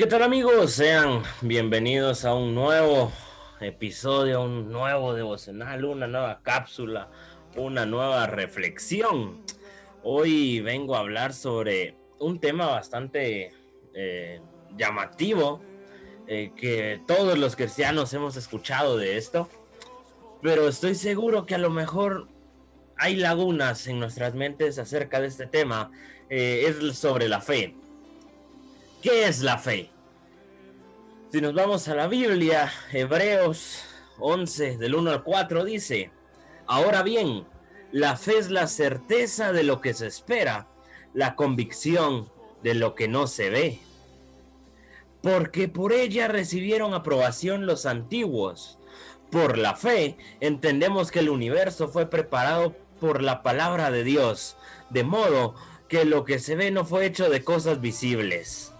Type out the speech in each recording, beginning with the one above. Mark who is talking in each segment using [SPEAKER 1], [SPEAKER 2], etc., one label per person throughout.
[SPEAKER 1] ¿Qué tal amigos? Sean bienvenidos a un nuevo episodio, un nuevo devocional, una nueva cápsula, una nueva reflexión. Hoy vengo a hablar sobre un tema bastante eh, llamativo, eh, que todos los cristianos hemos escuchado de esto, pero estoy seguro que a lo mejor hay lagunas en nuestras mentes acerca de este tema. Eh, es sobre la fe. ¿Qué es la fe? Si nos vamos a la Biblia, Hebreos 11 del 1 al 4 dice, ahora bien, la fe es la certeza de lo que se espera, la convicción de lo que no se ve. Porque por ella recibieron aprobación los antiguos. Por la fe entendemos que el universo fue preparado por la palabra de Dios, de modo que lo que se ve no fue hecho de cosas visibles.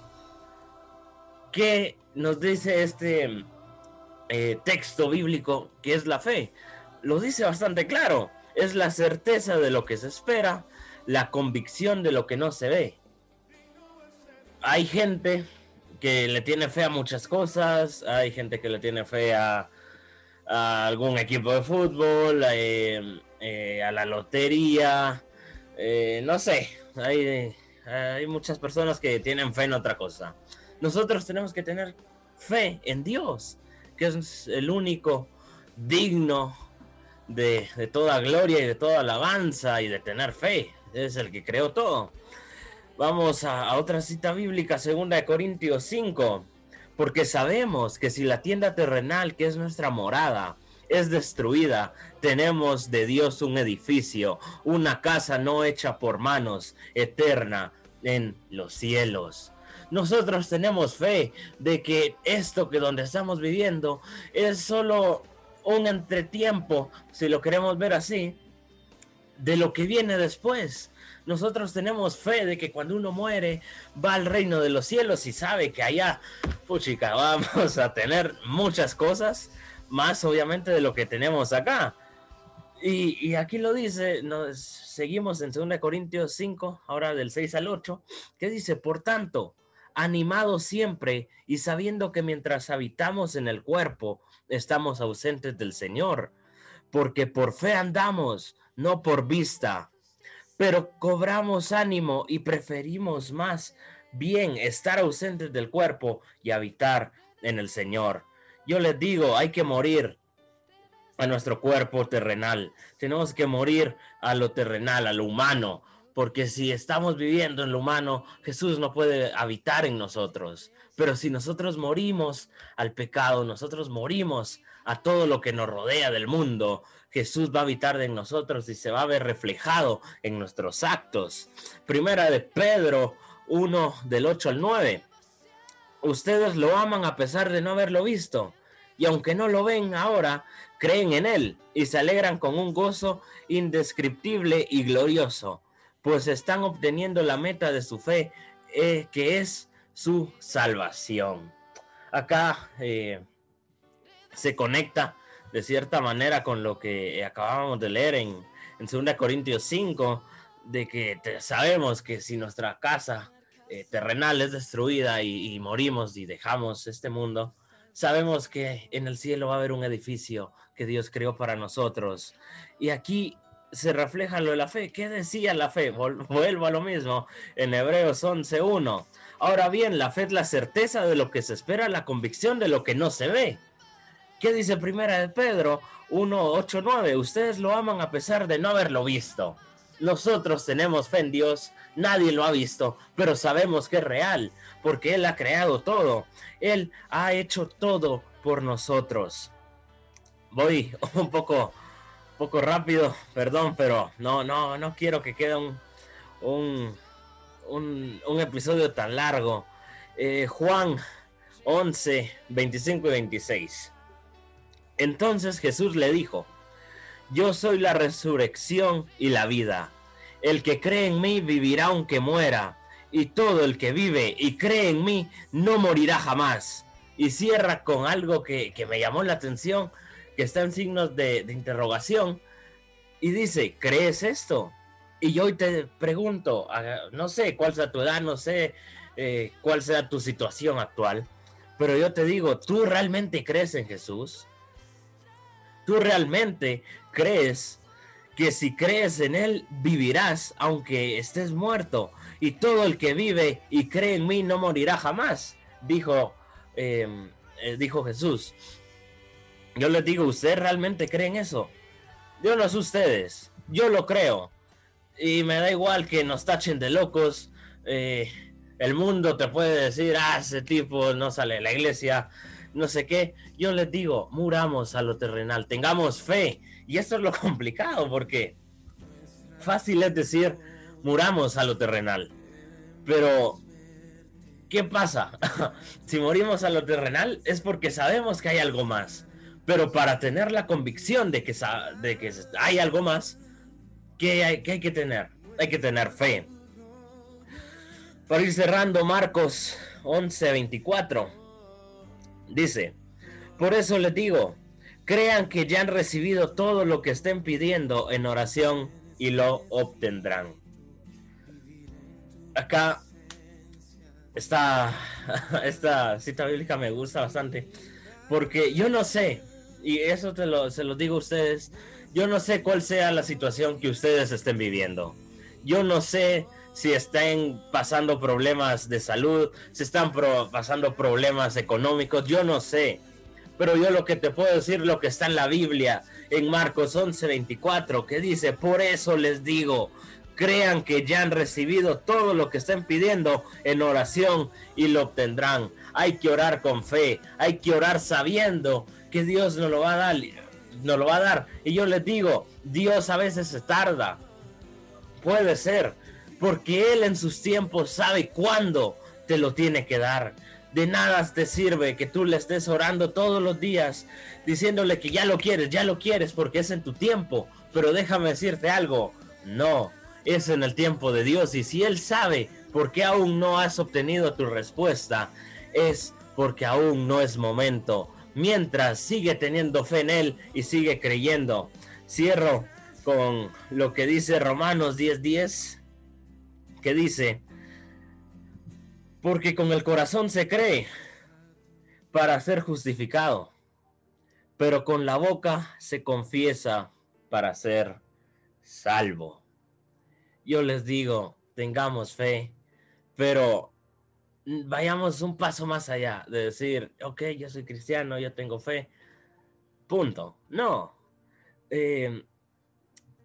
[SPEAKER 1] ¿Qué nos dice este eh, texto bíblico que es la fe? Lo dice bastante claro. Es la certeza de lo que se espera, la convicción de lo que no se ve. Hay gente que le tiene fe a muchas cosas, hay gente que le tiene fe a, algún equipo de fútbol, eh, eh, a la lotería, no sé, hay, hay muchas personas que tienen fe en otra cosa. Nosotros tenemos que tener fe en Dios, que es el único digno de, toda gloria y de toda alabanza y de tener fe. Es el que creó todo. Vamos a, otra cita bíblica, segunda de Corintios 5. Porque sabemos que si la tienda terrenal, que es nuestra morada, es destruida, tenemos de Dios un edificio, una casa no hecha por manos, eterna en los cielos nosotros tenemos fe de que esto que donde estamos viviendo es solo un entretiempo, si lo queremos ver así, de lo que viene después. Nosotros tenemos fe de que cuando uno muere va al reino de los cielos y sabe que allá, puchica, vamos a tener muchas cosas, más obviamente de lo que tenemos acá. Y, aquí lo dice, nos seguimos en 2 Corintios 5, ahora del 6 al 8, que dice, por tanto, animados siempre y sabiendo que mientras habitamos en el cuerpo, estamos ausentes del Señor, porque por fe andamos, no por vista, pero cobramos ánimo y preferimos más bien estar ausentes del cuerpo y habitar en el Señor. Yo les digo, hay que morir a nuestro cuerpo terrenal. Tenemos que morir a lo terrenal, a lo humano, porque si estamos viviendo en lo humano, Jesús no puede habitar en nosotros. Pero si nosotros morimos al pecado, nosotros morimos a todo lo que nos rodea del mundo, Jesús va a habitar en nosotros y se va a ver reflejado en nuestros actos. Primera de Pedro 1 del 8 al 9. Ustedes lo aman a pesar de no haberlo visto. Y aunque no lo ven ahora, creen en Él y se alegran con un gozo indescriptible y glorioso pues están obteniendo la meta de su fe, eh, que es su salvación. Acá eh, se conecta de cierta manera con lo que acabamos de leer en, en 2 Corintios 5, de que sabemos que si nuestra casa eh, terrenal es destruida y, y, morimos y dejamos este mundo, sabemos que en el cielo va a haber un edificio que Dios creó para nosotros. Y aquí se refleja lo de la fe. ¿Qué decía la fe? Vuelvo a lo mismo en Hebreos 11.1. Ahora bien, la fe es la certeza de lo que se espera, la convicción de lo que no se ve. ¿Qué dice primera de Pedro 1.8.9? Ustedes lo aman a pesar de no haberlo visto. Nosotros tenemos fe en Dios, nadie lo ha visto, pero sabemos que es real, porque Él ha creado todo. Él ha hecho todo por nosotros. Voy un poco poco rápido, perdón, pero no, no, no quiero que quede un, un, un, episodio tan largo. Eh, Juan 11, 25 y 26. Entonces Jesús le dijo, yo soy la resurrección y la vida. El que cree en mí vivirá aunque muera, y todo el que vive y cree en mí no morirá jamás. Y cierra con algo que, que me llamó la atención que está en signos de, interrogación y dice, ¿crees esto? Y yo hoy te pregunto, no sé cuál sea tu edad, no sé eh, cuál sea tu situación actual, pero yo te digo, ¿tú realmente crees en Jesús? ¿Tú realmente crees que si crees en Él vivirás aunque estés muerto? Y todo el que vive y cree en mí no morirá jamás, dijo, em, eh, dijo Jesús. Yo les digo, ¿ustedes realmente creen eso? Yo no ustedes, yo lo creo. Y me da igual que nos tachen de locos. Eh, el mundo te puede decir, ah, ese tipo no sale de la iglesia, no sé qué. Yo les digo, muramos a lo terrenal, tengamos fe. Y esto es lo complicado porque fácil es decir, muramos a lo terrenal. Pero, ¿qué pasa? si morimos a lo terrenal es porque sabemos que hay algo más. Pero para tener la convicción de que, de que hay algo más, ¿qué hay, ¿qué hay que tener? Hay que tener fe. Para ir cerrando, Marcos 11:24 dice: Por eso les digo, crean que ya han recibido todo lo que estén pidiendo en oración y lo obtendrán. Acá esta, esta cita bíblica me gusta bastante porque yo no sé, y eso te lo, se lo digo a ustedes, yo no sé cuál sea la situación que ustedes estén viviendo. Yo no sé si están pasando problemas de salud, si están pasando problemas económicos, yo no sé. Pero yo lo que te puedo decir, lo que está en la Biblia, en Marcos 11:24, que dice, por eso les digo, crean que ya han recibido todo lo que estén pidiendo en oración y lo obtendrán. Hay que orar con fe, hay que orar sabiendo que Dios nos lo va a dar, lo va a dar. Y yo les digo, Dios a veces se tarda. Puede ser, porque Él en sus tiempos sabe cuándo te lo tiene que dar. De nada te sirve que tú le estés orando todos los días, diciéndole que ya lo quieres, ya lo quieres, porque es en tu tiempo. Pero déjame decirte algo, no, es en el tiempo de Dios. Y si Él sabe por qué aún no has obtenido tu respuesta, es porque aún no es momento. Mientras sigue teniendo fe en Él y sigue creyendo. Cierro con lo que dice Romanos 10:10 que dice, porque con el corazón se cree para ser justificado, pero con la boca se confiesa para ser salvo. Yo les digo, tengamos fe, pero vayamos un paso más allá de decir, ok, yo soy cristiano, yo tengo fe, punto. No. Eh,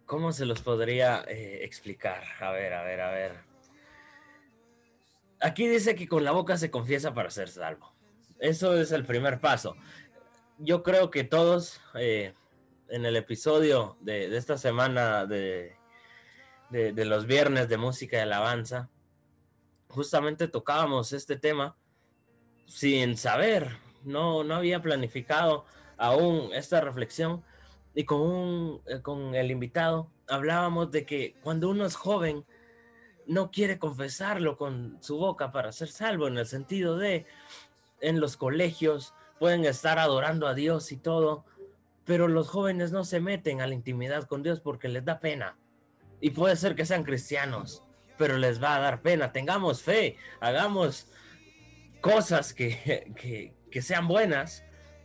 [SPEAKER 1] ¿Cómo se los podría eh, explicar? A ver, a ver, a ver. Aquí dice que con la boca se confiesa para ser salvo. Eso es el primer paso. Yo creo que todos eh, en el episodio de, esta semana de, de, los viernes de música y alabanza, justamente tocábamos este tema sin saber, no, no había planificado aún esta reflexión, y con, un, eh, con el invitado hablábamos de que cuando uno es joven no quiere confesarlo con su boca para ser salvo, en el sentido de en los colegios pueden estar adorando a Dios y todo, pero los jóvenes no se meten a la intimidad con Dios porque les da pena. Y puede ser que sean cristianos, pero les va a dar pena. Tengamos fe, hagamos cosas que, que, que sean buenas,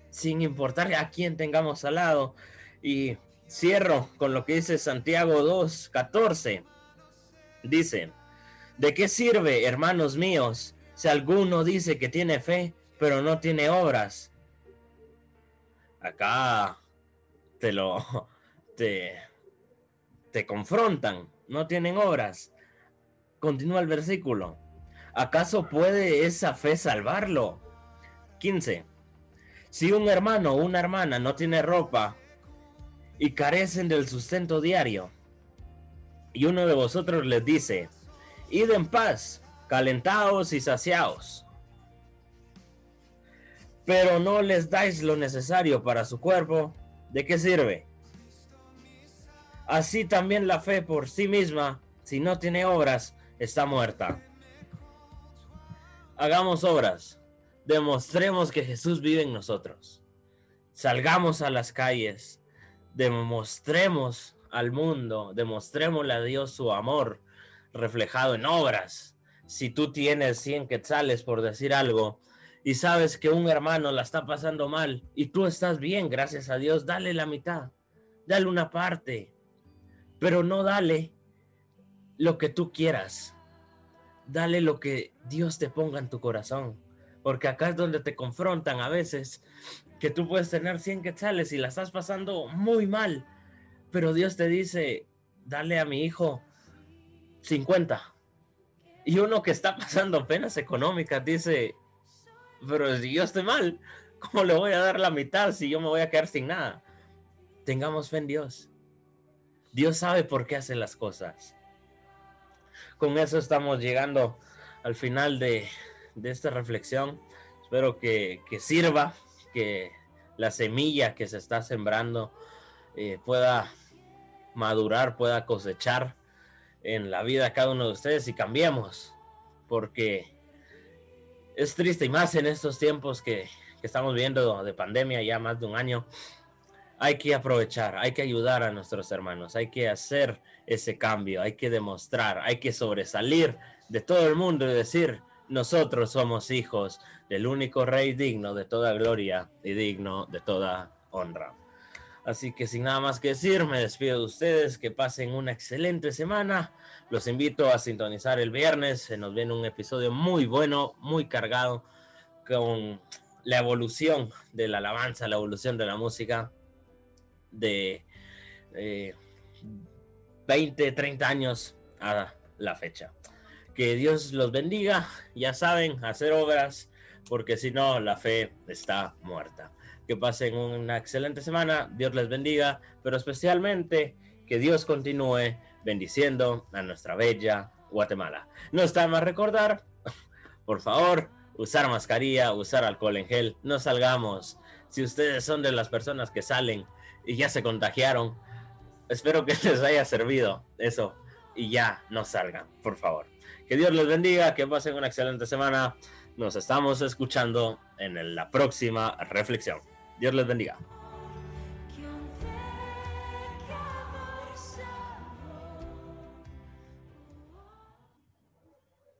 [SPEAKER 1] sin importar a quién tengamos al lado. Y cierro con lo que dice Santiago 2, 14. Dice, ¿de qué sirve, hermanos míos, si alguno dice que tiene fe, pero no tiene obras? Acá te lo, te, te confrontan, no tienen obras. Continúa el versículo. ¿Acaso puede esa fe salvarlo? 15. Si un hermano o una hermana no tiene ropa y carecen del sustento diario. Y uno de vosotros les dice, id en paz, calentaos y saciaos. Pero no les dais lo necesario para su cuerpo, ¿de qué sirve? Así también la fe por sí misma, si no tiene obras, está muerta. Hagamos obras, demostremos que Jesús vive en nosotros. Salgamos a las calles, demostremos al mundo, demostrémosle a Dios su amor reflejado en obras. si tú tienes 100 quetzales por decir algo y sabes que un hermano la está pasando mal y tú estás bien, gracias a Dios, dale la mitad, dale una parte, pero no dale lo que tú quieras, dale lo que Dios te ponga en tu corazón, porque acá es donde te confrontan a veces que tú puedes tener 100 quetzales y la estás pasando muy mal, pero Dios te dice, dale a mi hijo 50. Y uno que está pasando penas económicas dice, pero si yo estoy mal, ¿cómo le voy a dar la mitad si yo me voy a quedar sin nada? Tengamos fe en Dios. Dios sabe por qué hace las cosas. Con eso estamos llegando al final de, esta reflexión. Espero que, sirva, que la semilla que se está sembrando eh, pueda madurar, pueda cosechar en la vida de cada uno de ustedes y cambiemos. Porque es triste y más en estos tiempos que, estamos viendo de pandemia ya más de un año. Hay que aprovechar, hay que ayudar a nuestros hermanos, hay que hacer ese cambio, hay que demostrar, hay que sobresalir de todo el mundo y decir, nosotros somos hijos del único rey digno de toda gloria y digno de toda honra. Así que sin nada más que decir, me despido de ustedes, que pasen una excelente semana. Los invito a sintonizar el viernes, se nos viene un episodio muy bueno, muy cargado con la evolución de la alabanza, la evolución de la música de 20, 30 años a la fecha. Que Dios los bendiga, ya saben, hacer obras, porque si no, la fe está muerta que pasen una excelente semana, Dios les bendiga, pero especialmente que Dios continúe bendiciendo a nuestra bella Guatemala. No está más recordar, por favor, usar mascarilla, usar alcohol en gel, no salgamos. Si ustedes son de las personas que salen y ya se contagiaron, espero que les haya servido eso y ya no salgan, por favor. Que Dios les bendiga, que pasen una excelente semana. Nos estamos escuchando en la próxima reflexión. Dios les bendiga.